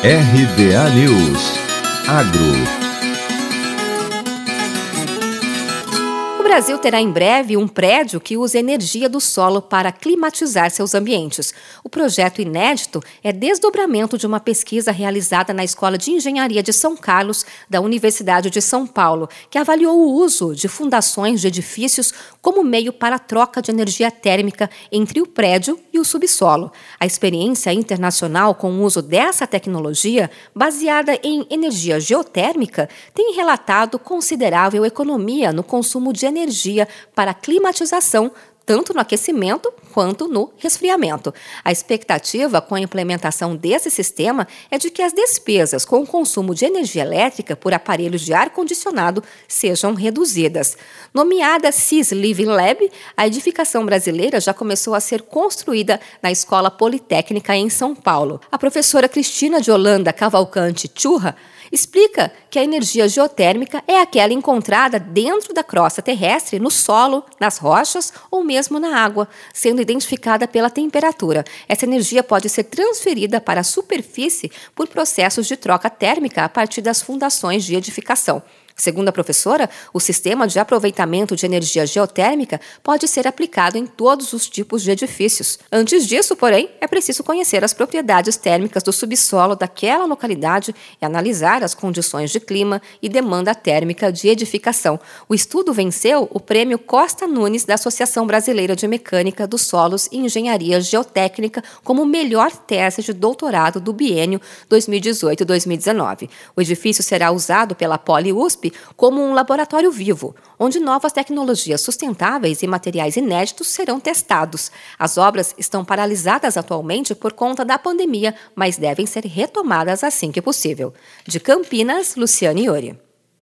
RBA News Agro Brasil terá em breve um prédio que usa energia do solo para climatizar seus ambientes. O projeto inédito é desdobramento de uma pesquisa realizada na Escola de Engenharia de São Carlos, da Universidade de São Paulo, que avaliou o uso de fundações de edifícios como meio para a troca de energia térmica entre o prédio o subsolo. A experiência internacional com o uso dessa tecnologia, baseada em energia geotérmica, tem relatado considerável economia no consumo de energia energia para climatização tanto no aquecimento quanto no resfriamento. A expectativa com a implementação desse sistema é de que as despesas com o consumo de energia elétrica por aparelhos de ar-condicionado sejam reduzidas. Nomeada CIS Living Lab, a edificação brasileira já começou a ser construída na Escola Politécnica em São Paulo. A professora Cristina de Holanda Cavalcante Churra explica que a energia geotérmica é aquela encontrada dentro da crosta terrestre, no solo, nas rochas ou mesmo na água, sendo identificada pela temperatura. Essa energia pode ser transferida para a superfície por processos de troca térmica a partir das fundações de edificação. Segundo a professora, o sistema de aproveitamento de energia geotérmica pode ser aplicado em todos os tipos de edifícios. Antes disso, porém, é preciso conhecer as propriedades térmicas do subsolo daquela localidade e analisar as condições de clima e demanda térmica de edificação. O estudo venceu o prêmio Costa Nunes da Associação Brasileira de Mecânica dos Solos e Engenharia Geotécnica como melhor tese de doutorado do biênio 2018-2019. O edifício será usado pela Poli Como um laboratório vivo, onde novas tecnologias sustentáveis e materiais inéditos serão testados. As obras estão paralisadas atualmente por conta da pandemia, mas devem ser retomadas assim que possível. De Campinas, Luciane Iori.